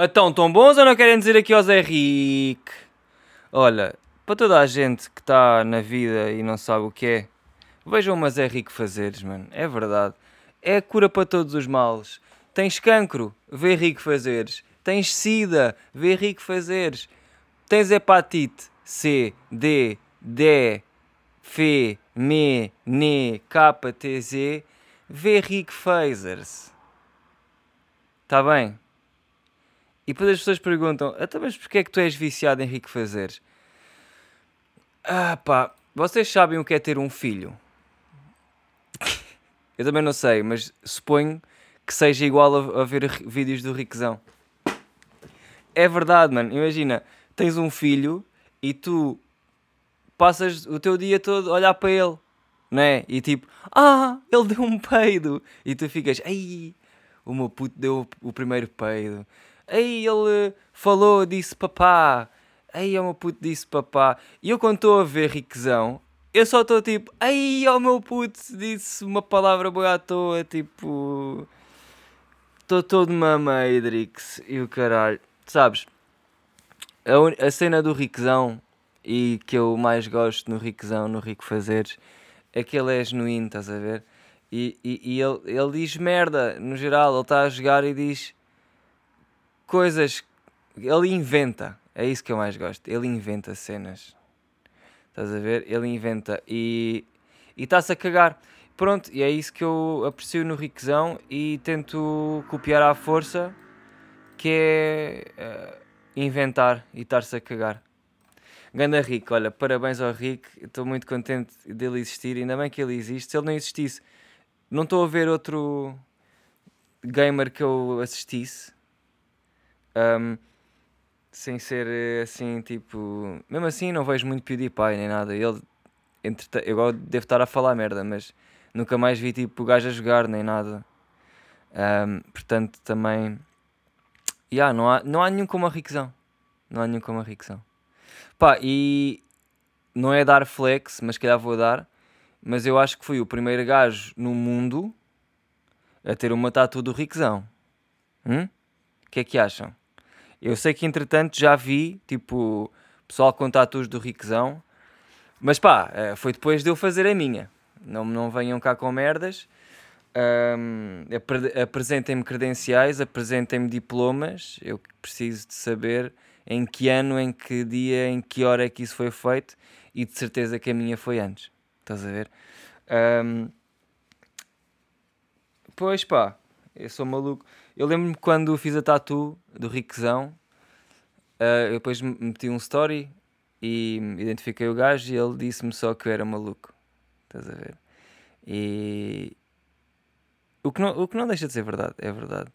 Então, tão bons ou não querem dizer aqui ao Zé Rique? Olha, para toda a gente que está na vida e não sabe o que é, vejam uma Zé Rique fazeres, mano. É verdade. É a cura para todos os males. Tens cancro, vê Rico fazeres. Tens sida, vê Rico fazeres. Tens hepatite C, D, D, F, M, N, K, T, Z, vê Rico fazers. Está bem? E depois as pessoas perguntam: Até mas porquê é que tu és viciado em Rico Fazeres? Ah pá, vocês sabem o que é ter um filho? Eu também não sei, mas suponho que seja igual a, a ver vídeos do Riquezão. É verdade, mano. Imagina, tens um filho e tu passas o teu dia todo a olhar para ele, não é? E tipo, ah, ele deu um peido. E tu ficas, ai, o meu puto deu o primeiro peido. Ei, ele falou, disse papá. Ei, o meu puto disse papá. E eu quando estou a ver Riquezão, eu só estou tipo, ei, o meu puto disse uma palavra boa à toa, tipo. Estou todo mameidrix e o caralho. Sabes? A, a cena do Riquezão e que eu mais gosto no Riquezão, no Rico Fazeres, é que ele é genuíno, estás a ver? E, e, e ele, ele diz merda, no geral, ele está a jogar e diz coisas. Ele inventa. É isso que eu mais gosto. Ele inventa cenas. Estás a ver? Ele inventa e está-se a cagar. Pronto, e é isso que eu aprecio no Riquezão e tento copiar à força, que é uh, inventar e estar-se a cagar. Ganda Rico, olha, parabéns ao Rico, estou muito contente dele existir, ainda bem que ele existe. Se ele não existisse, não estou a ver outro gamer que eu assistisse um, sem ser eh, assim, tipo. Mesmo assim, não vejo muito PewDiePie nem nada. Ele, entre, agora devo estar a falar merda, mas nunca mais vi tipo o gajo a jogar nem nada. Um, portanto, também. Yeah, não, há, não há nenhum como a Riquezão. Não há nenhum como a Riquezão. Pá, e não é dar flex, mas calhar vou dar. Mas eu acho que fui o primeiro gajo no mundo a ter uma tatu do Riquezão. Hum? O que é que acham? Eu sei que entretanto já vi, tipo, pessoal com tatus do Riquezão, mas pá, eh, foi depois de eu fazer a minha. Não, não venham cá com merdas. Um, apresentem-me credenciais, apresentem-me diplomas. Eu preciso de saber em que ano, em que dia, em que hora é que isso foi feito e de certeza que a minha foi antes. Estás a ver? Um, pois pá, eu sou maluco. Eu lembro-me quando fiz a tatu do Riquezão, uh, eu depois meti um story e identifiquei o gajo e ele disse-me só que eu era maluco. Estás a ver? E. O que, não, o que não deixa de ser verdade, é verdade.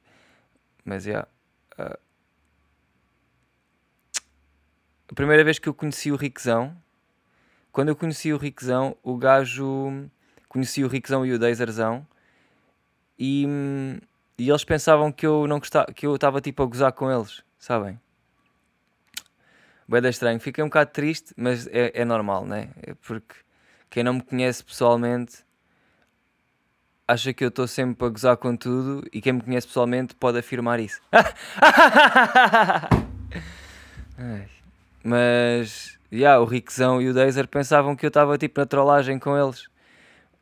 Mas já. Yeah, uh... A primeira vez que eu conheci o Riquezão, quando eu conheci o Riquezão, o gajo. Conheci o Riquezão e o Deizerzão e hum, e eles pensavam que eu não gostava, que eu estava tipo a gozar com eles, sabem? Bem estranho, fiquei um bocado triste, mas é, é normal, né? É porque quem não me conhece pessoalmente acha que eu estou sempre a gozar com tudo e quem me conhece pessoalmente pode afirmar isso. mas, já, yeah, o Riquezão e o Dazer pensavam que eu estava tipo na trollagem com eles.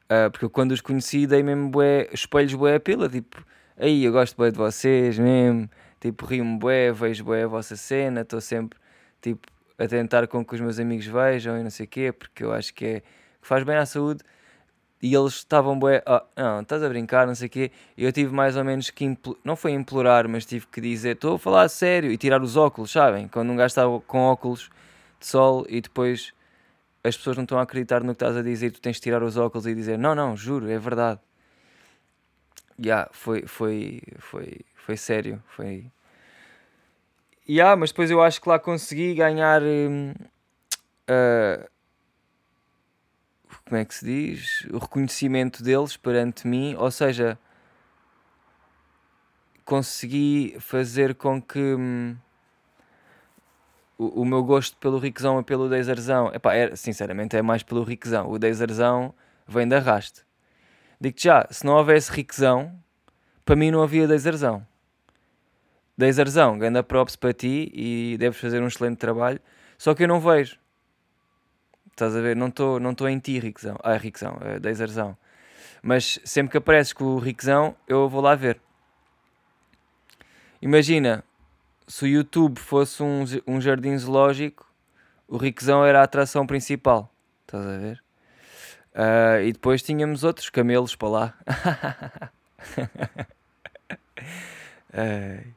Uh, porque eu, quando os conheci dei mesmo bué, espelhos bué a pila, tipo aí eu gosto bem de vocês mesmo, tipo, rio-me bué, vejo bué a vossa cena, estou sempre, tipo, a tentar com que os meus amigos vejam e não sei o quê, porque eu acho que, é, que faz bem à saúde. E eles estavam bué, oh, não, estás a brincar, não sei o quê. E eu tive mais ou menos que, não foi implorar, mas tive que dizer, estou a falar a sério, e tirar os óculos, sabem? Quando um gajo está com óculos de sol e depois as pessoas não estão a acreditar no que estás a dizer, tu tens de tirar os óculos e dizer, não, não, juro, é verdade yeah, foi, foi, foi, foi sério. Foi... Yeah, mas depois eu acho que lá consegui ganhar. uh, como é que se diz? O reconhecimento deles perante mim, ou seja, consegui fazer com que. Um, o, o meu gosto pelo Riquezão e pelo Deizerzão, epá, é, sinceramente é mais pelo Riquezão. O Deizerzão vem de arrasto. Digo-te já, se não houvesse riquezão, para mim não havia Deizerzão. Dazerzão, ganda props para ti e deves fazer um excelente trabalho. Só que eu não vejo. Estás a ver? Não estou não em ti, Riquezão. Ah, Riquezão, é Dazerzão. Mas sempre que apareces com o Riquezão, eu vou lá ver. Imagina, se o YouTube fosse um, um jardim zoológico, o Riquezão era a atração principal. Estás a ver? Uh, e depois tínhamos outros camelos para lá. uh,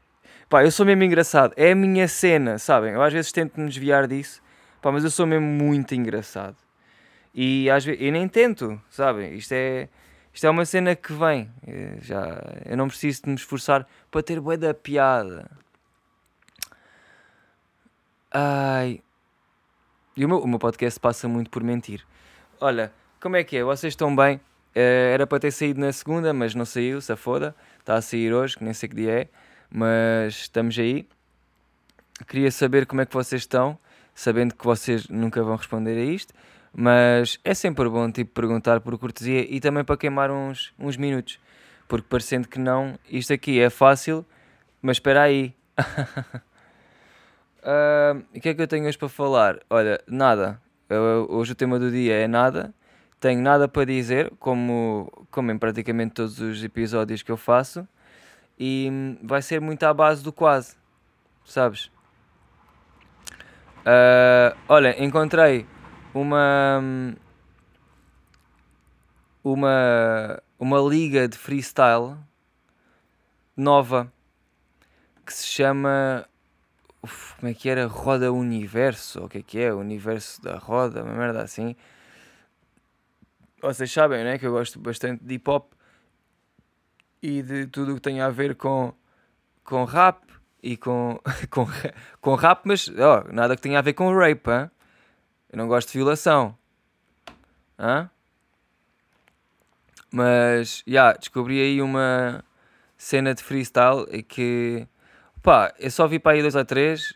pá, eu sou mesmo engraçado. É a minha cena, sabem? Eu às vezes tento me desviar disso, pá, mas eu sou mesmo muito engraçado. E às vezes, eu nem tento, sabem? Isto é, isto é uma cena que vem. Eu, eh, já, eu não preciso de me esforçar para ter boa da piada. Ai. E o meu, o meu podcast passa muito por mentir. Olha, como é que é? Vocês estão bem? Uh, era para ter saído na segunda, mas não saiu, se foda. Está a sair hoje, que nem sei que dia é, mas estamos aí. Queria saber como é que vocês estão, sabendo que vocês nunca vão responder a isto, mas é sempre bom tipo, perguntar por cortesia e também para queimar uns, uns minutos, porque parecendo que não, isto aqui é fácil, mas espera aí. Uh, o que é que eu tenho hoje para falar? Olha, nada. Eu, hoje o tema do dia é nada. Tenho nada para dizer, como, como em praticamente todos os episódios que eu faço. E hum, vai ser muito à base do quase, sabes? Uh, olha, encontrei uma. Hum, uma. Uma liga de freestyle nova que se chama Uf, como é que era? Roda Universo, o que é que é? Universo da Roda, uma merda assim. Vocês sabem, né? Que eu gosto bastante de hip hop e de tudo o que tem a ver com, com rap e com, com, com rap, mas oh, nada que tenha a ver com rape. Hein? Eu não gosto de violação. Hein? Mas, já, yeah, descobri aí uma cena de freestyle que Pá, eu só vi para aí dois ou três,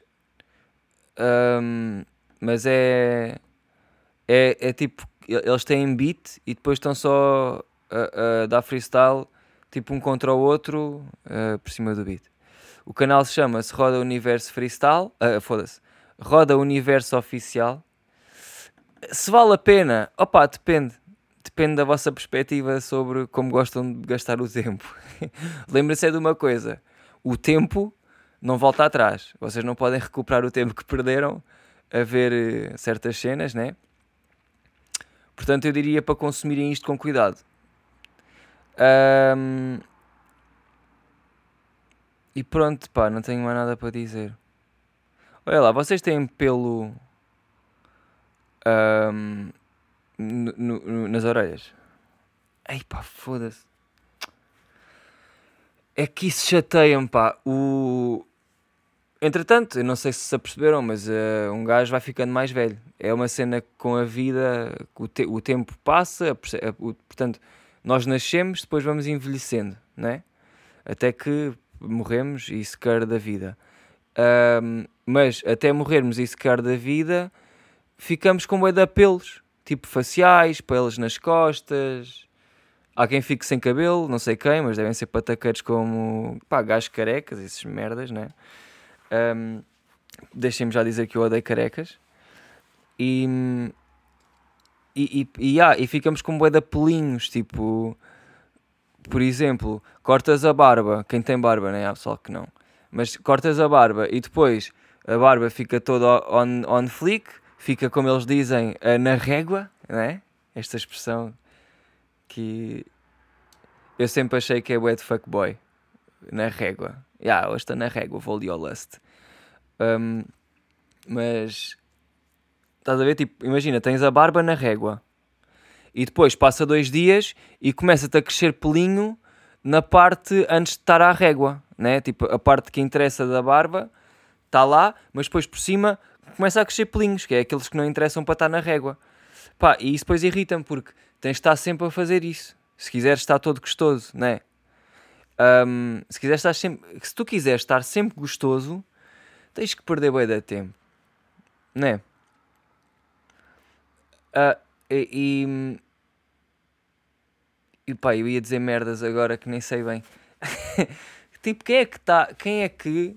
um, mas é, é, é tipo, eles têm beat e depois estão só a, a dar freestyle, tipo um contra o outro, uh, por cima do beat. O canal se chama-se Roda Universo Freestyle, uh, foda-se, Roda Universo Oficial. Se vale a pena, opá, depende. Depende da vossa perspectiva sobre como gostam de gastar o tempo. Lembrem-se é de uma coisa: o tempo não volta atrás. Vocês não podem recuperar o tempo que perderam a ver eh, certas cenas, né? Portanto, eu diria para consumirem isto com cuidado. Um... E pronto, pá, não tenho mais nada para dizer. Olha lá, vocês têm pelo um... no, no, nas orelhas? Ei pá, foda-se. É que isso chateia-me, pá. O... Entretanto, eu não sei se se aperceberam, mas uh, um gajo vai ficando mais velho. É uma cena com a vida, o, te o tempo passa, a, o, portanto, nós nascemos, depois vamos envelhecendo, né? Até que morremos e se quer da vida. Mas até morrermos e se quer da vida, ficamos com bué de pelos, tipo faciais, pelos nas costas, Há quem fique sem cabelo, não sei quem, mas devem ser pataqueiros como pá, gajos carecas, esses merdas, né? Um, Deixem-me já dizer que eu odeio carecas. E. E, e, e, ah, e ficamos com bué de pelinhos, tipo. Por exemplo, cortas a barba, quem tem barba, né? Há pessoal que não. Mas cortas a barba e depois a barba fica toda on, on flick, fica como eles dizem, eh, na régua, né? Esta expressão que eu sempre achei que é o de fuckboy na régua. Yeah, hoje está na régua, vou ali ao lust. Um, mas estás a ver? Tipo, imagina, tens a barba na régua e depois passa dois dias e começa-te a crescer pelinho na parte antes de estar à régua, né? Tipo, a parte que interessa da barba está lá, mas depois por cima começa a crescer pelinhos, que é aqueles que não interessam para estar na régua. Pá, e isso depois irrita-me porque tens de estar sempre a fazer isso. Se quiseres estar todo gostoso, né? Um, se quiseres estar sempre, se tu quiseres estar sempre gostoso, tens que perder bem de tempo, né? Uh, e, e, pá, eu ia dizer merdas agora que nem sei bem. Tipo, quem é que está. Quem é que.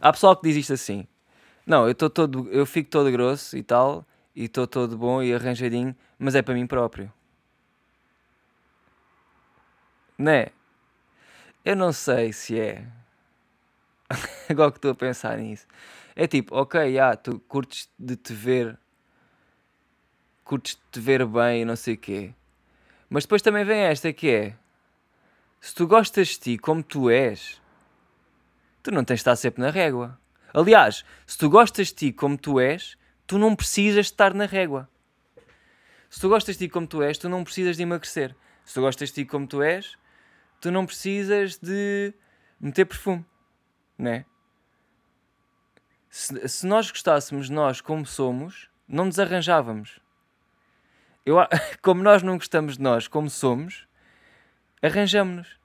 Há pessoal que diz isto assim. Não, eu estou todo. Eu fico todo grosso e tal. E estou todo bom e arranjadinho. Mas é para mim próprio. Né? Eu não sei se é. Agora que estou a pensar nisso. É tipo, ok, yeah, tu curtes de te ver. Curtes de te ver bem e não sei o quê. Mas depois também vem esta que é. Se tu gostas de ti como tu és, tu não tens de estar sempre na régua. Aliás, se tu gostas de ti como tu és, tu não precisas de estar na régua. Se tu gostas de ti como tu és, tu não precisas de emagrecer. Se tu gostas de ti como tu és, tu não precisas de meter perfume, né? Se, se nós gostássemos nós como somos, não nos arranjávamos. Eu, como nós não gostamos de nós como somos, arranjamos-nos.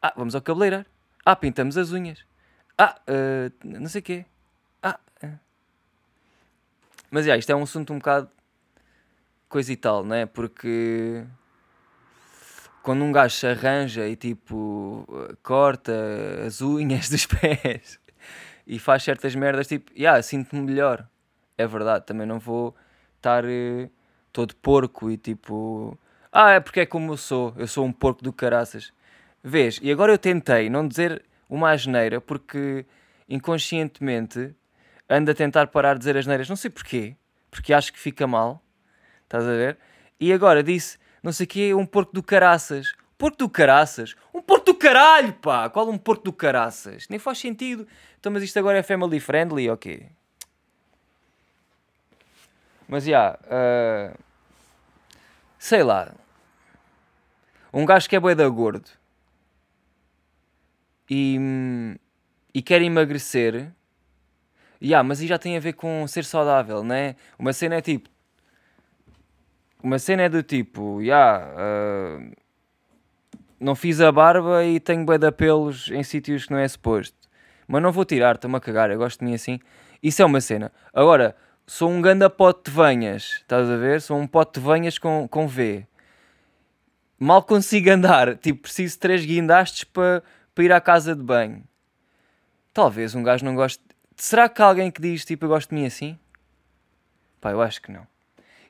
Ah, vamos ao cabeleireiro. Ah, pintamos as unhas. Ah, uh, não sei o quê. Ah. Uh. Mas, já, isto é um assunto um bocado coisa e tal, não é? Porque quando um gajo se arranja e tipo corta as unhas dos pés e faz certas merdas, tipo, yeah, sinto-me melhor. É verdade, também não vou estar uh, todo porco e tipo, ah, é porque é como eu sou, eu sou um porco do caraças. Vês? E agora eu tentei não dizer uma asneira porque inconscientemente ando a tentar parar de dizer asneiras, não sei porquê, porque acho que fica mal, estás a ver? E agora disse não sei o quê, um porco do caraças. Porco do caraças? Um porco do caralho, pá! Qual um porco do caraças? Nem faz sentido. Então, mas isto agora é family friendly, ok? Mas, já, yeah, uh, sei lá. Um gajo que é bué da gordo e, e quer emagrecer, yeah, mas aí já tem a ver com ser saudável, né? Uma cena é tipo, uma cena é do tipo, yeah, uh, não fiz a barba e tenho bué de pelos em sítios que não é suposto. Mas não vou tirar, estou-me a cagar, eu gosto de mim assim. Isso é uma cena. Agora, sou um ganda pote de venhas, estás a ver? Sou um pote de venhas com, com V. Mal consigo andar, tipo, preciso de três guindastes para pa ir à casa de banho. Talvez um gajo não goste. Será que há alguém que diz, tipo, eu gosto de mim assim? Pá, eu acho que não.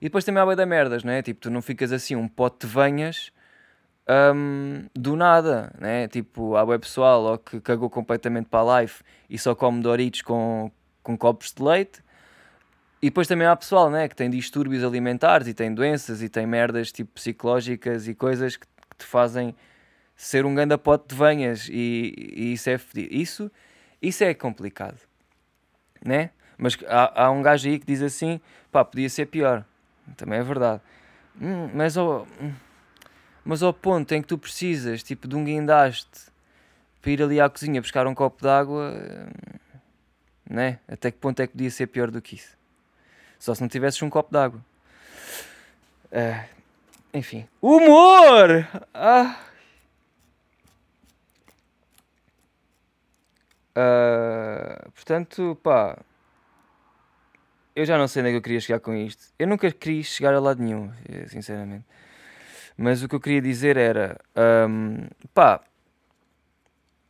E depois também há boi da merdas, não é? Tipo, tu não ficas assim um pote de venhas um, do nada, né? Tipo, há web pessoal ó, que cagou completamente para a life e só come Doritos com, com copos de leite. E depois também há pessoal, né? Que tem distúrbios alimentares e tem doenças e tem merdas tipo psicológicas e coisas que, que te fazem ser um ganda pote de venhas e, e isso é Isso, isso é complicado, né? Mas há, há um gajo aí que diz assim, pá, podia ser pior. Também é verdade. Hum, mas, ao, mas ao ponto em que tu precisas, tipo, de um guindaste para ir ali à cozinha buscar um copo de água, hum, né? Até que ponto é que podia ser pior do que isso? Só se não tivesses um copo de água. Uh, enfim. Humor! Ah. Uh, portanto, pá eu já não sei onde é que eu queria chegar com isto. Eu nunca queria chegar a lado nenhum, eh, sinceramente. Mas o que eu queria dizer era: um, pá,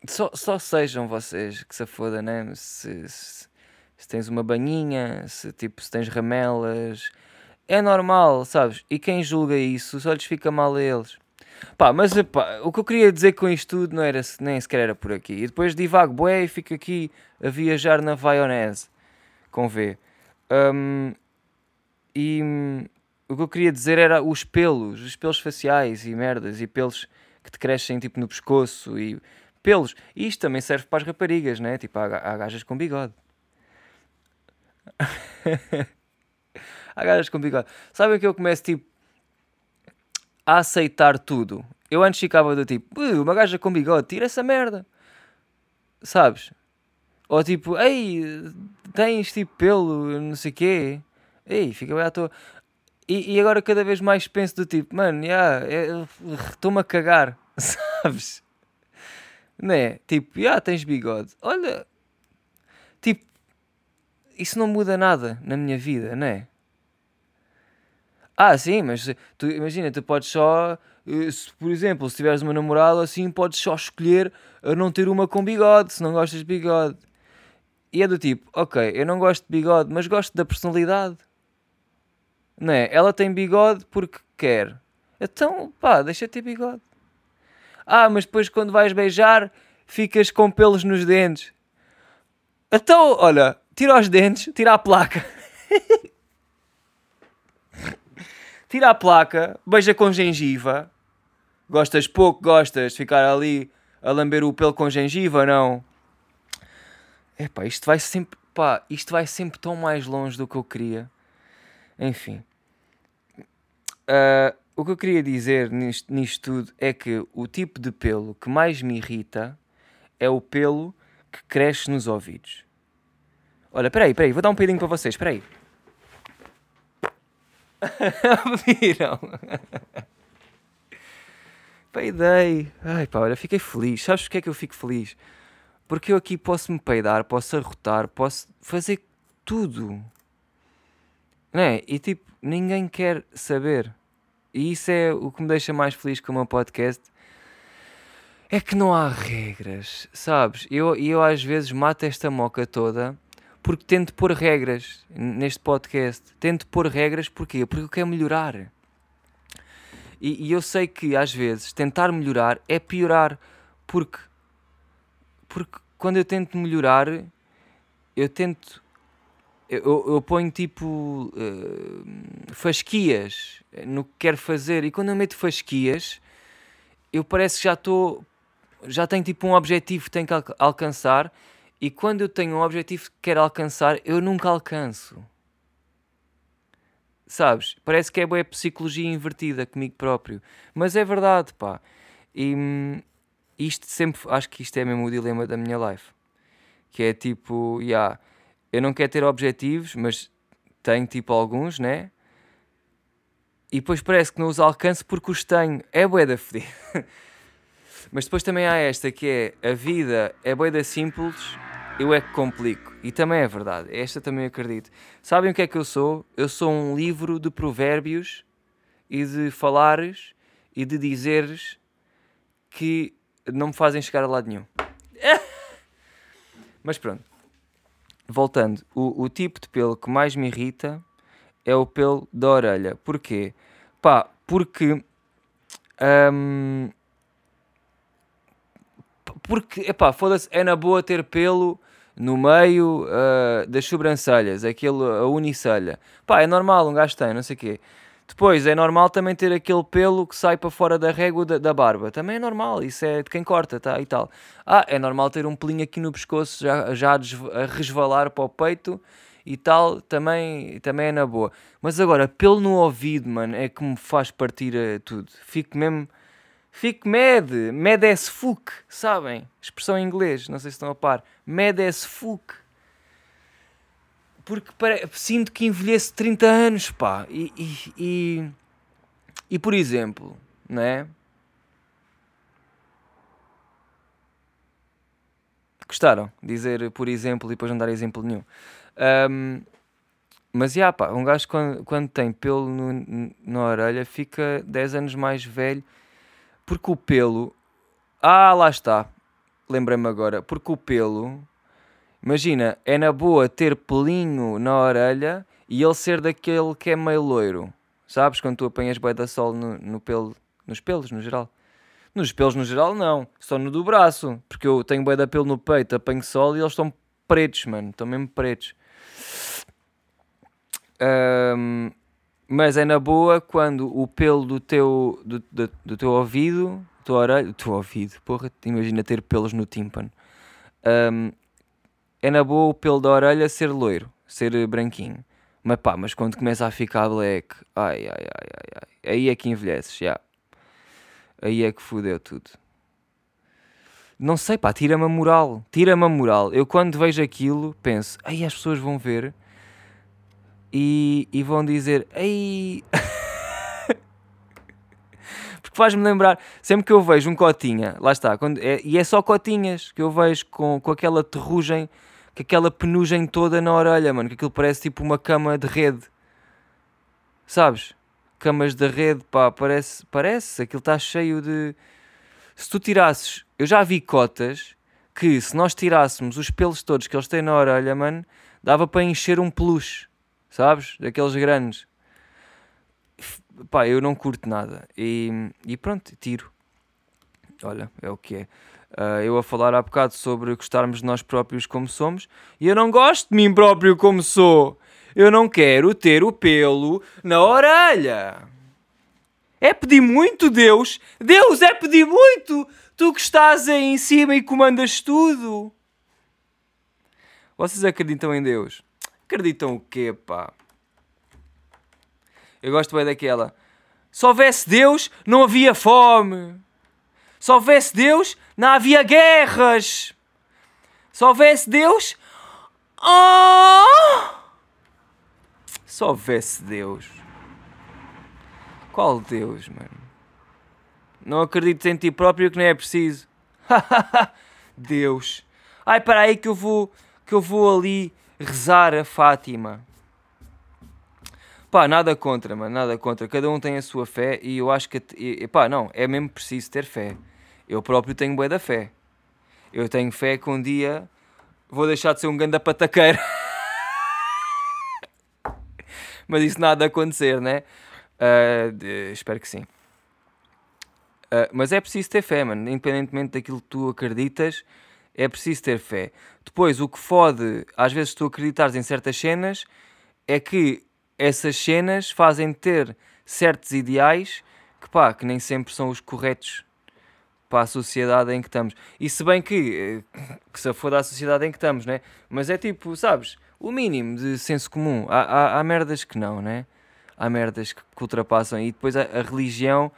só, só sejam vocês que se foda, né? Se, se, se, tens uma banhinha, se, tipo, se tens ramelas, é normal, sabes? E quem julga isso só lhes fica mal a eles. Pá, mas pá, o que eu queria dizer com isto tudo não era, nem sequer era por aqui. E depois divago, boé, e fico aqui a viajar na Vaionese, com V. Um, e o que eu queria dizer era os pelos, os pelos faciais e merdas, e pelos que te crescem tipo no pescoço e pelos. E isto também serve para as raparigas, né? Tipo, há, há gajas com bigode. há gajas com bigode. Sabem que eu começo tipo a aceitar tudo. Eu antes ficava do tipo, uma gaja com bigode, tira essa merda. Sabes? Ou tipo, ei, tens tipo pelo, não sei o quê. Ei, fica bem à toa. E, e agora cada vez mais penso do tipo, mano, yeah, estou-me a cagar, sabes? Né? Tipo, já tens bigode. Olha, tipo, isso não muda nada na minha vida, né? Ah, sim, mas tu, imagina, tu podes só, eh, se, por exemplo, se tiveres uma namorada assim, podes só escolher a não ter uma com bigode, se não gostas de bigode. E é do tipo, ok, eu não gosto de bigode, mas gosto da personalidade. Não é? Ela tem bigode porque quer. Então, pá, deixa ter bigode. Ah, mas depois quando vais beijar, ficas com pelos nos dentes. Então, olha, tira os dentes, tira a placa. tira a placa, beija com gengiva. Gostas pouco, gostas de ficar ali a lamber o pelo com gengiva, não? Epá, isto vai sempre, pá, isto vai sempre tão mais longe do que eu queria. Enfim. Uh, o que eu queria dizer nisto, nisto tudo é que o tipo de pelo que mais me irrita é o pelo que cresce nos ouvidos. Olha, peraí, peraí, vou dar um peidinho para vocês, peraí. Viram? Peidei. Ai pá, olha, fiquei feliz. Sabes porque é que eu fico feliz? Porque eu aqui posso me peidar, posso arrotar, posso fazer tudo. Não é? E tipo, ninguém quer saber. E isso é o que me deixa mais feliz com o meu podcast. É que não há regras, sabes? E eu, eu às vezes mato esta moca toda porque tento pôr regras neste podcast. Tento pôr regras porquê? Porque eu quero melhorar. E, e eu sei que às vezes tentar melhorar é piorar. Porque, porque quando eu tento melhorar, eu tento eu, eu ponho tipo uh, fasquias no que quero fazer. E quando eu meto fasquias eu parece que já estou já tenho tipo um objetivo que tenho que alcançar. E quando eu tenho um objetivo que quero alcançar eu nunca alcanço. Sabes? Parece que é boa psicologia invertida comigo próprio. Mas é verdade pá. E hum, isto sempre acho que isto é mesmo o dilema da minha life que é tipo, yeah, eu não quero ter objetivos, mas tenho tipo alguns, né? E depois parece que não os alcanço porque os tenho. É bué da fedida. mas depois também há esta que é a vida é bué da simples, eu é que complico. E também é verdade. Esta também acredito. Sabem o que é que eu sou? Eu sou um livro de provérbios e de falares e de dizeres que não me fazem chegar a lado nenhum. Mas pronto. Voltando, o, o tipo de pelo que mais me irrita é o pelo da orelha. Porquê? Pá, porque. Um, porque, epá, foda-se, é na boa ter pelo no meio uh, das sobrancelhas, aquele, a unicelha. Pá, é normal, um gajo tem, não sei o quê. Depois, é normal também ter aquele pelo que sai para fora da régua da, da, barba. Também é normal, isso é de quem corta, tá? E tal. Ah, é normal ter um pelinho aqui no pescoço já, já a resvalar para o peito e tal. Também, também é na boa. Mas agora, pelo no ouvido, mano, é que me faz partir a tudo. Fico mesmo... Fico med, med as fuck, sabem? Expressão em inglês, não sei se estão a par. Med as fuck porque sinto que envelheço 30 anos, pá. E, e, e, e por exemplo, não é? Gostaram? Dizer por exemplo e depois não dar exemplo nenhum. Um, mas, já, pá, um gajo quando, quando tem pelo no, na orelha fica 10 anos mais velho porque o pelo. Ah, lá está. Lembrei-me agora. Porque o pelo Imagina, é na boa ter pelinho na orelha e ele ser daquele que é meio loiro. Sabes? Quando tu apanhas boi da sol no, no pelo, nos pelos, no geral. Nos pelos, no geral, não. Só no do braço. Porque eu tenho boi da pelo no peito, apanho sol e eles estão pretos, mano. Estão mesmo pretos. Um, mas é na boa quando o pelo do teu, do, do, do teu ouvido, tua orelha, do teu ouvido, porra, imagina ter pelos no tímpano. Um, é na boa o pelo da orelha ser loiro, ser branquinho. Mas pá, mas quando começa a ficar black, ai, ai, ai, ai, ai. aí é que envelheces, já. Aí é que fudeu tudo. Não sei, pá, tira-me a moral, tira-me a moral. Eu quando vejo aquilo, penso, aí as pessoas vão ver e, e vão dizer, ei... Porque faz-me lembrar, sempre que eu vejo um cotinha, lá está, quando, é, e é só cotinhas que eu vejo com, com aquela terrugem com aquela penugem toda na orelha, mano, que aquilo parece tipo uma cama de rede. Sabes? camas da rede, pá, parece, parece, aquilo está cheio de. Se tu tirasses, eu já vi cotas que se nós tirássemos os pelos todos que eles têm na orelha, mano, dava para encher um peluche, sabes? Daqueles grandes. Pá, eu não curto nada. E, e pronto, tiro. Olha, é o que é. Uh, eu a falar há bocado sobre gostarmos de nós próprios como somos e eu não gosto de mim próprio como sou. Eu não quero ter o pelo na orelha. É pedir muito, Deus. Deus, é pedir muito. Tu que estás aí em cima e comandas tudo. Vocês acreditam em Deus? Acreditam o quê, pá? Eu gosto bem daquela. Se houvesse Deus, não havia fome. Se houvesse Deus, não havia guerras. Se houvesse Deus. Oh! Se houvesse Deus. Qual Deus, mano? Não acredito em ti próprio que nem é preciso. Deus. Ai, para aí que eu vou que eu vou ali rezar a Fátima. Pá, nada contra, mano, nada contra. Cada um tem a sua fé e eu acho que, e, pá, não, é mesmo preciso ter fé. Eu próprio tenho bué da fé. Eu tenho fé que um dia vou deixar de ser um ganda pataqueiro. Mas isso nada a acontecer, né? Uh, de, espero que sim. Uh, mas é preciso ter fé, mano. Independentemente daquilo que tu acreditas, é preciso ter fé. Depois, o que fode, às vezes, tu acreditares em certas cenas, é que essas cenas fazem ter certos ideais que, pá, que nem sempre são os corretos para a sociedade em que estamos. E se bem que, eh, que se for da sociedade em que estamos, né? Mas é tipo, sabes, o mínimo de senso comum. Há, há, há merdas que não, né? Há merdas que, que ultrapassam. E depois a, a religião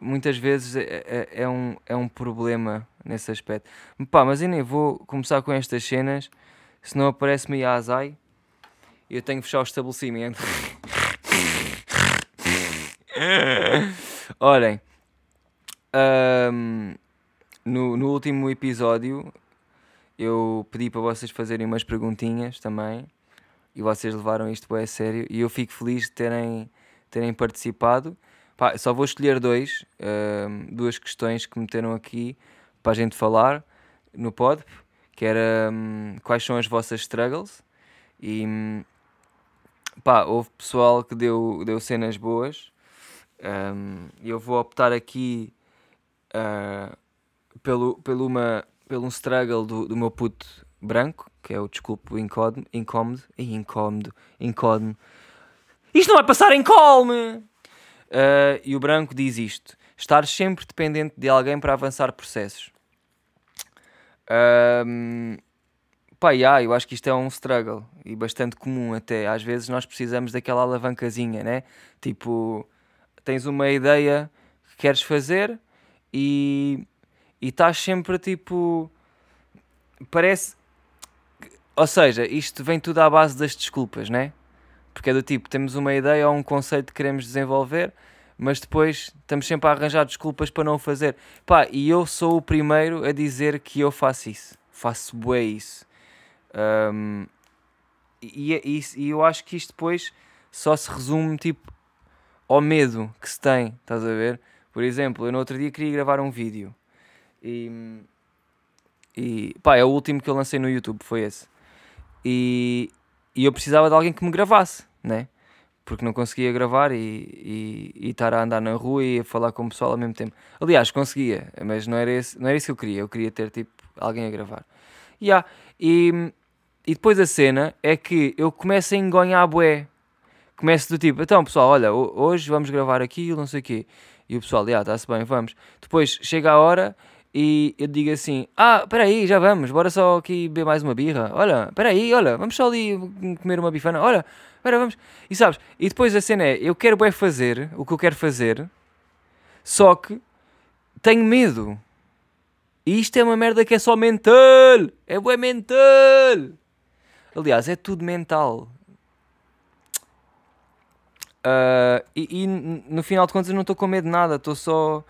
muitas vezes é, é, é, um, é um problema nesse aspecto. Pá, mas eu nem vou começar com estas cenas, senão aparece-me a azai e eu tenho que fechar o estabelecimento. Olhem, um, no, no último episódio eu pedi para vocês fazerem umas perguntinhas também e vocês levaram isto a sério e eu fico feliz de terem, terem participado. Pá, só vou escolher dois, uh, duas questões que meteram aqui para a gente falar no pod, que era um, quais são as vossas struggles e pá, houve pessoal que deu, deu cenas boas um, eu vou optar aqui uh, pelo, pelo, uma, pelo um struggle do, do meu puto branco, que é o desculpe incómodo, incómodo, incómodo, incómodo. Isto não vai passar em colme! Uh, e o branco diz isto: estar sempre dependente de alguém para avançar processos. Um, pá, yeah, eu acho que isto é um struggle e bastante comum até. Às vezes nós precisamos daquela alavancazinha, né? Tipo, tens uma ideia que queres fazer e, e estás sempre tipo. Parece. Ou seja, isto vem tudo à base das desculpas, né? Porque é do tipo, temos uma ideia ou um conceito que queremos desenvolver, mas depois estamos sempre a arranjar desculpas para não o fazer. Pá, e eu sou o primeiro a dizer que eu faço isso. Faço bué isso. Um, e, é e, e eu acho que isto depois só se resume tipo ao medo que se tem, estás a ver? Por exemplo, eu no outro dia queria gravar um vídeo e, e pá, é o último que eu lancei no YouTube, foi esse. E, e eu precisava de alguém que me gravasse, né? Porque não conseguia gravar e, e, e, estar a andar na rua e a falar com o pessoal ao mesmo tempo. Aliás, conseguia, mas não era, esse, não era isso que eu queria. Eu queria ter tipo alguém a gravar. Yeah. E, e depois a cena é que eu começo a engonhar bué. Começo do tipo, então pessoal, olha, hoje vamos gravar aquilo, não sei o quê. E o pessoal, já, está-se bem, vamos. Depois chega a hora e eu digo assim: Ah, espera aí, já vamos, bora só aqui beber mais uma birra. Olha, espera aí, olha, vamos só ali comer uma bifana. Olha, espera, vamos. E sabes, e depois a cena é: eu quero bem fazer o que eu quero fazer, só que tenho medo. E isto é uma merda que é só mental. É bué mental. Aliás, é tudo mental. Uh, e, e no final de contas não estou com medo de nada, estou só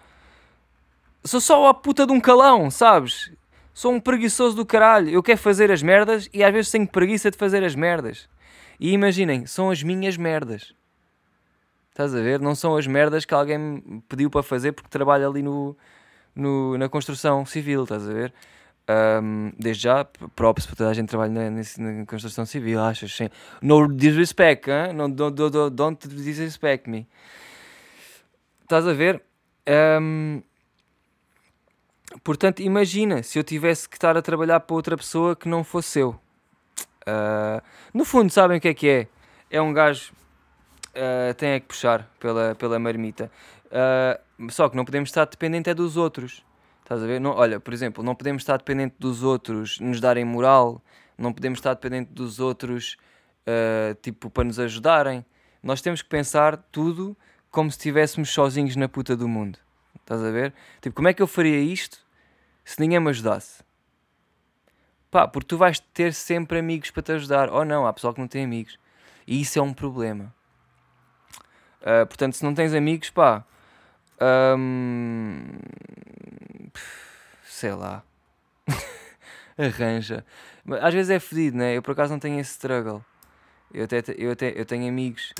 Sou só a puta de um calão, sabes? Sou um preguiçoso do caralho. Eu quero fazer as merdas e às vezes tenho preguiça de fazer as merdas. E imaginem, são as minhas merdas. Estás a ver? Não são as merdas que alguém me pediu para fazer porque trabalha ali no, no, na construção civil, estás a ver? Um, desde já, props para toda a gente que trabalha na, na, construção civil, achas? Sim. No disrespect, hein? no, don't, don't, don't disrespect me. Estás a ver? Um, portanto, imagina se eu tivesse que estar a trabalhar para outra pessoa que não fosse eu. Uh, no fundo, sabem o que é que é? É um gajo uh, tem é que puxar pela, pela marmita. Uh, só que não podemos estar dependente é dos outros. Estás a ver? Não, olha, por exemplo, não podemos estar dependente dos outros nos darem moral, não podemos estar dependente dos outros uh, tipo para nos ajudarem. Nós temos que pensar tudo como se estivéssemos sozinhos na puta do mundo. Estás a ver? Tipo, como é que eu faria isto se ninguém me ajudasse? Pá, porque tu vais ter sempre amigos para te ajudar. Ou não, há pessoal que não tem amigos. E isso é um problema. Uh, portanto, se não tens amigos, pá. Um, sei lá. Arranja. Às vezes é fedido, né? Eu por acaso não tenho esse struggle. Eu até, eu até eu tenho amigos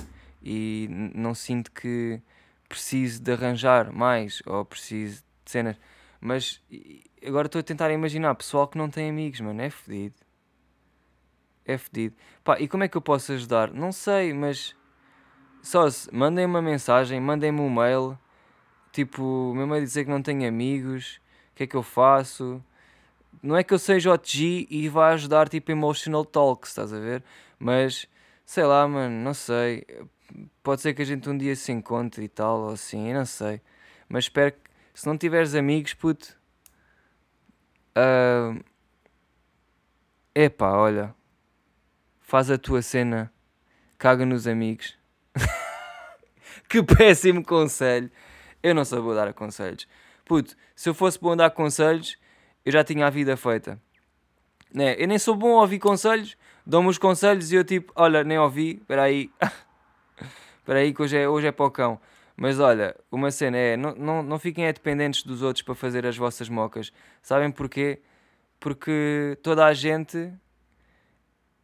e não sinto que preciso de arranjar mais ou preciso de cenas. Mas agora estou a tentar imaginar pessoal que não tem amigos, mano. É fedido. É fedido. Pá, e como é que eu posso ajudar? Não sei, mas. Só se mandem uma mensagem, mandem-me um mail. Tipo, mesmo a dizer que não tenho amigos que é que eu faço? Não é que eu seja OTG e vá ajudar tipo emotional talks, estás a ver? Mas sei lá, mano, não sei. Pode ser que a gente um dia se encontre e tal, ou assim, eu não sei. Mas espero que se não tiveres amigos, puto. Uh, epá, olha. Faz a tua cena. Caga nos amigos. que péssimo conselho. Eu não sou dar conselhos. Puto, se eu fosse bom a dar conselhos, eu já tinha a vida feita. Né? Eu nem sou bom a ouvir conselhos, dão-me os conselhos e eu tipo, olha, nem ouvi, espera aí. espera aí que hoje é, hoje é para. Mas olha, uma cena é, não, não, não fiquem é dependentes dos outros para fazer as vossas mocas. Sabem porquê? Porque toda a gente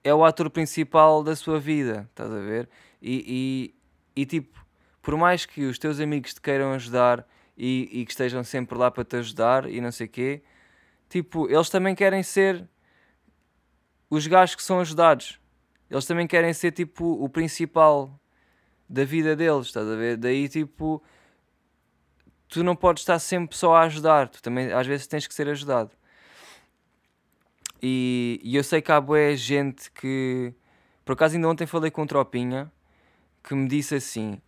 é o ator principal da sua vida, estás a ver? E, e, e tipo, por mais que os teus amigos te queiram ajudar e, e que estejam sempre lá para te ajudar e não sei o quê. Tipo, eles também querem ser os gajos que são ajudados. Eles também querem ser tipo o principal da vida deles, estás a ver? Daí tipo, tu não podes estar sempre só a ajudar, tu também às vezes tens que ser ajudado. E, e eu sei que há boa gente que. Por acaso ainda ontem falei com o Tropinha que me disse assim: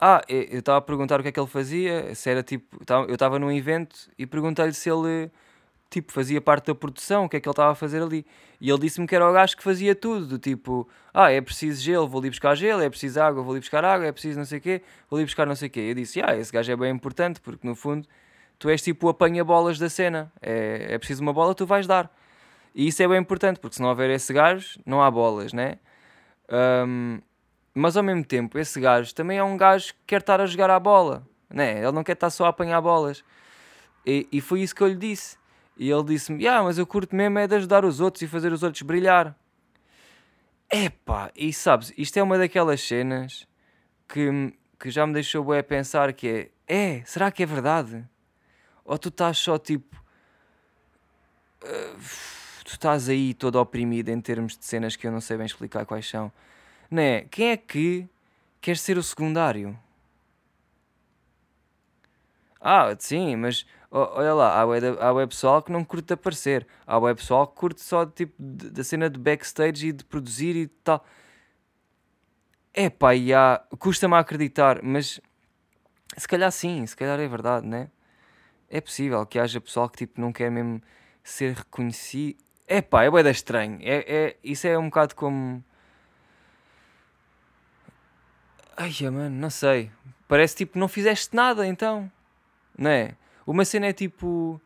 ah, eu estava a perguntar o que é que ele fazia, se era tipo, eu estava num evento e perguntei-lhe se ele tipo fazia parte da produção, o que é que ele estava a fazer ali. E ele disse-me que era o gajo que fazia tudo, do tipo, ah, é preciso gelo, vou ali buscar gelo, é preciso água, vou ali buscar água, é preciso não sei o quê, vou ali buscar não sei o quê. Eu disse, ah, esse gajo é bem importante, porque no fundo tu és tipo o apanha-bolas da cena, é, é preciso uma bola, tu vais dar. E isso é bem importante, porque se não houver esse gajo, não há bolas, né? Um, mas ao mesmo tempo, esse gajo também é um gajo que quer estar a jogar à bola, né? Ele não quer estar só a apanhar bolas. E, e foi isso que eu lhe disse. E ele disse-me: Ah, mas eu curto mesmo é de ajudar os outros e fazer os outros brilhar. Epá, e sabes, isto é uma daquelas cenas que, que já me deixou bem a pensar que é, é, será que é verdade? Ou tu estás só tipo... Uh, tu estás aí todo oprimido em termos de cenas que eu não sei bem explicar quais são né? Quem é que quer ser o secundário? Ah, sim, mas olha lá, há web, há web pessoal que não curte aparecer, há web pessoal que curte só tipo da cena de backstage e de produzir e tal. É pá, custa-me a acreditar, mas se calhar sim, se calhar é verdade, né? É possível que haja pessoal que tipo não quer mesmo ser reconhecido. É pá, é bué estranho. É, é, isso é um bocado como Ai, mano, não sei. Parece tipo não fizeste nada então. Não é? Uma cena é tipo.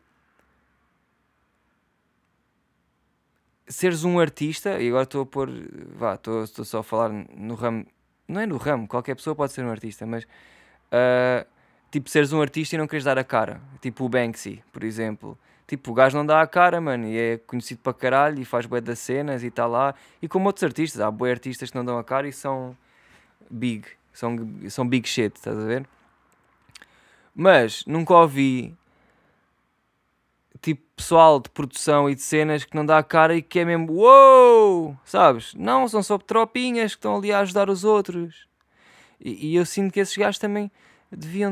Seres um artista, e agora estou a pôr. Vá, estou, estou só a falar no ramo. Não é no ramo, qualquer pessoa pode ser um artista, mas. Uh, tipo, seres um artista e não queres dar a cara. Tipo o Banksy, por exemplo. Tipo, o gajo não dá a cara, mano, e é conhecido para caralho e faz bué das cenas e está lá. E como outros artistas, há bué artistas que não dão a cara e são big São, são big shit, estás a ver? Mas nunca ouvi tipo pessoal de produção e de cenas que não dá a cara e que é mesmo uou, sabes? Não, são só tropinhas que estão ali a ajudar os outros. E, e eu sinto que esses gajos também deviam,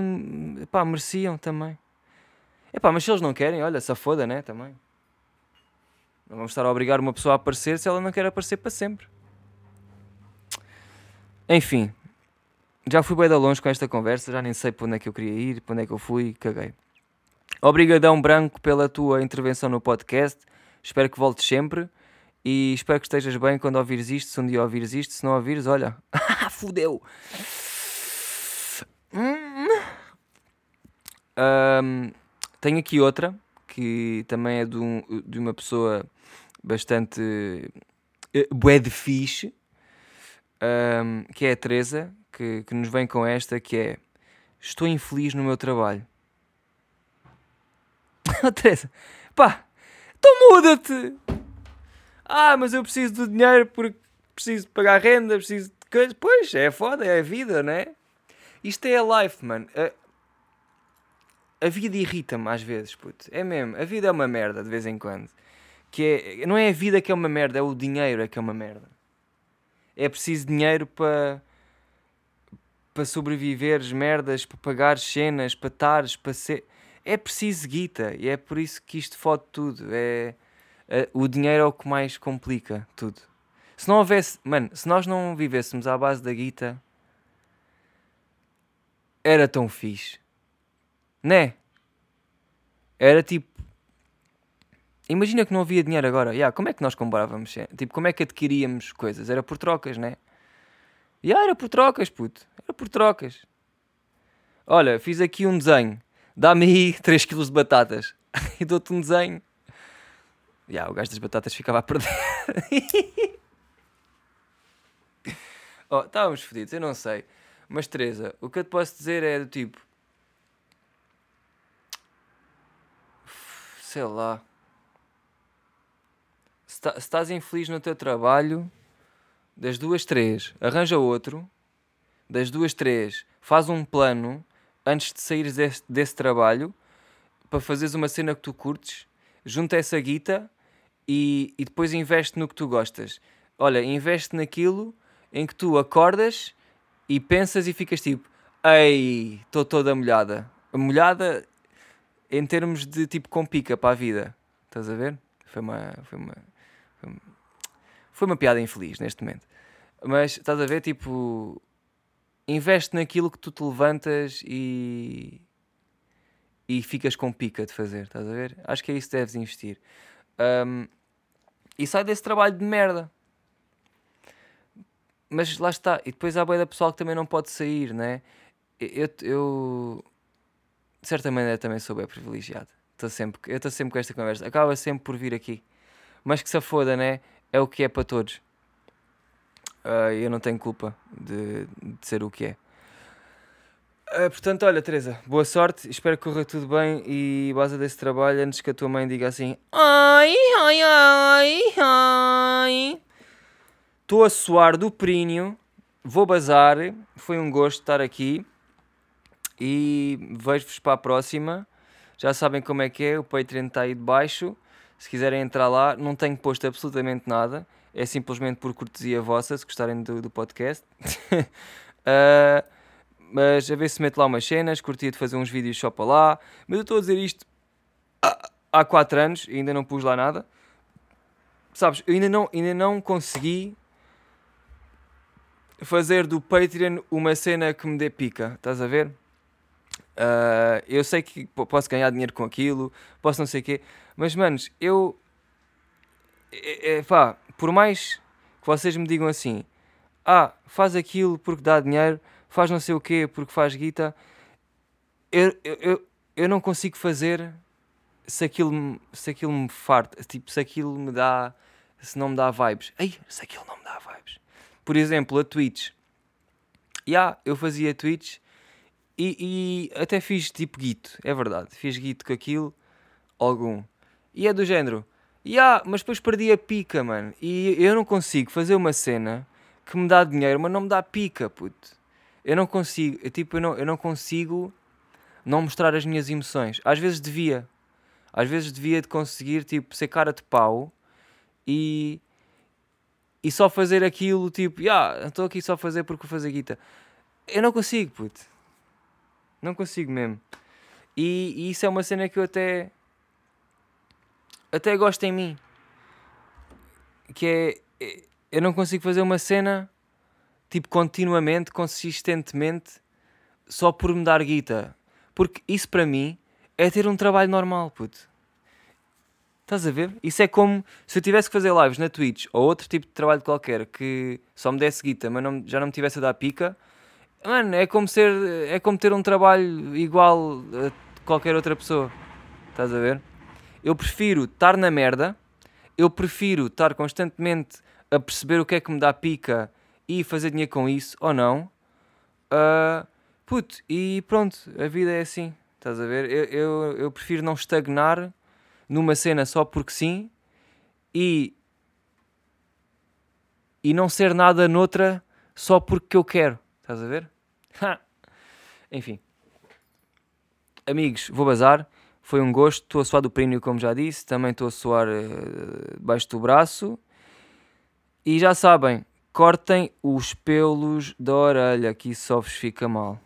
pá, mereciam também. Epá, mas se eles não querem, olha, se foda, né? Também. Não vamos estar a obrigar uma pessoa a aparecer se ela não quer aparecer para sempre. Enfim, já fui bem longe com esta conversa, já nem sei para onde é que eu queria ir, para onde é que eu fui, caguei. Obrigadão Branco pela tua intervenção no podcast. Espero que voltes sempre e espero que estejas bem quando ouvires isto. Se um dia ouvires isto, se não ouvires, olha, fudeu. Um, tenho aqui outra que também é de, um, de uma pessoa bastante uh, bué de fixe, um, que é a Teresa, que, que nos vem com esta, que é Estou infeliz no meu trabalho. Teresa, pá, então muda-te! Ah, mas eu preciso do dinheiro porque preciso pagar renda, preciso de coisas. Pois, é foda, é a vida, né? Isto é a life, mano. A, a vida irrita-me às vezes, puto. É mesmo. A vida é uma merda de vez em quando. Que é, não é a vida que é uma merda, é o dinheiro é que é uma merda. É preciso dinheiro para para sobreviveres merdas, para pagar cenas, para estares, para ser é preciso guita e é por isso que isto fode tudo. É, é, o dinheiro é o que mais complica tudo. Se não houvesse, mano, se nós não vivêssemos à base da guita, era tão fixe, né? Era tipo, imagina que não havia dinheiro agora. Yeah, como é que nós comprávamos? Tipo, como é que adquiríamos coisas? Era por trocas, né? Yeah, era por trocas, puto. Era por trocas. Olha, fiz aqui um desenho dá-me aí 3 kg de batatas e dou-te um desenho. Yeah, o gajo das batatas ficava a perder. oh, estávamos fodidos, eu não sei. Mas Teresa, o que eu te posso dizer é do tipo. Sei lá. Se, tá, estás infeliz no teu trabalho, das duas, três, arranja outro. Das duas, três, faz um plano antes de saíres desse, desse trabalho, para fazeres uma cena que tu curtes, junta essa guita e, e depois investe no que tu gostas. Olha, investe naquilo em que tu acordas e pensas e ficas tipo, ei, estou toda molhada. Molhada em termos de tipo com pica para a vida. Estás a ver? Foi uma, foi uma, foi uma, foi uma piada infeliz neste momento. Mas estás a ver, tipo, investe naquilo que tu te levantas e e ficas com pica de fazer, estás a ver? Acho que é isso que deves investir. Um, e sai desse trabalho de merda. Mas lá está. E depois há boia da pessoal que também não pode sair, né? Eu, eu de certa maneira também sou bem privilegiado. Tô sempre, eu estou sempre com esta conversa. Acaba sempre por vir aqui. Mas que se foda, né? É o que é para todos. Uh, eu não tenho culpa de, de ser o que é. Uh, portanto, olha, Teresa, boa sorte. Espero que corra tudo bem e base desse trabalho antes que a tua mãe diga assim: Ai, ai, ai, ai. Estou a suar do períneo, vou bazar. Foi um gosto estar aqui e vejo-vos para a próxima. Já sabem como é que é, o Patreon está aí de baixo. Se quiserem entrar lá, não tenho posto absolutamente nada é simplesmente por cortesia vossa, se gostarem do, do podcast. uh, mas a ver se mete lá umas cenas, curtia de fazer uns vídeos só para lá. Mas eu estou a dizer isto há 4 anos e ainda não pus lá nada. Sabes, eu ainda não, ainda não consegui fazer do Patreon uma cena que me dê pica, estás a ver? Uh, eu sei que posso ganhar dinheiro com aquilo, posso não sei o quê, mas manos, eu. É, é, pá, por mais que vocês me digam assim, ah, faz aquilo porque dá dinheiro, faz não sei o quê porque faz guita, eu, eu, eu não consigo fazer se aquilo, se aquilo me farta, tipo, se aquilo me dá, se não me dá vibes. Ei, se aquilo não me dá vibes. Por exemplo, a Twitch. Já, yeah, eu fazia Twitch e, e até fiz tipo guito, é verdade. Fiz guito com aquilo, algum. E é do género, Yeah, mas depois perdi a pica, mano. E eu não consigo fazer uma cena que me dá dinheiro, mas não me dá pica, puto. eu não consigo, eu, tipo, eu não, eu não consigo não mostrar as minhas emoções. Às vezes devia. Às vezes devia de conseguir, tipo, ser cara de pau e, e só fazer aquilo, tipo, ah, yeah, estou aqui só a fazer porque vou fazer guita. Eu não consigo, puto. Não consigo mesmo. E, e, isso é uma cena que eu até até gosto em mim. Que é eu não consigo fazer uma cena tipo continuamente, consistentemente, só por me dar guita. Porque isso para mim é ter um trabalho normal, puto. Estás a ver? Isso é como se eu tivesse que fazer lives na Twitch ou outro tipo de trabalho qualquer que só me desse guita, mas não, já não me tivesse a dar pica. Mano, é como, ser, é como ter um trabalho igual a qualquer outra pessoa. Estás a ver? Eu prefiro estar na merda, eu prefiro estar constantemente a perceber o que é que me dá pica e fazer dinheiro com isso ou não. Uh, puto, e pronto, a vida é assim. Estás a ver? Eu, eu, eu prefiro não estagnar numa cena só porque sim e, e não ser nada noutra só porque eu quero. Estás a ver? Enfim. Amigos, vou bazar. Foi um gosto. Estou a suar do períneo, como já disse. Também estou a suar uh, debaixo do braço. E já sabem, cortem os pelos da orelha, que isso só vos fica mal.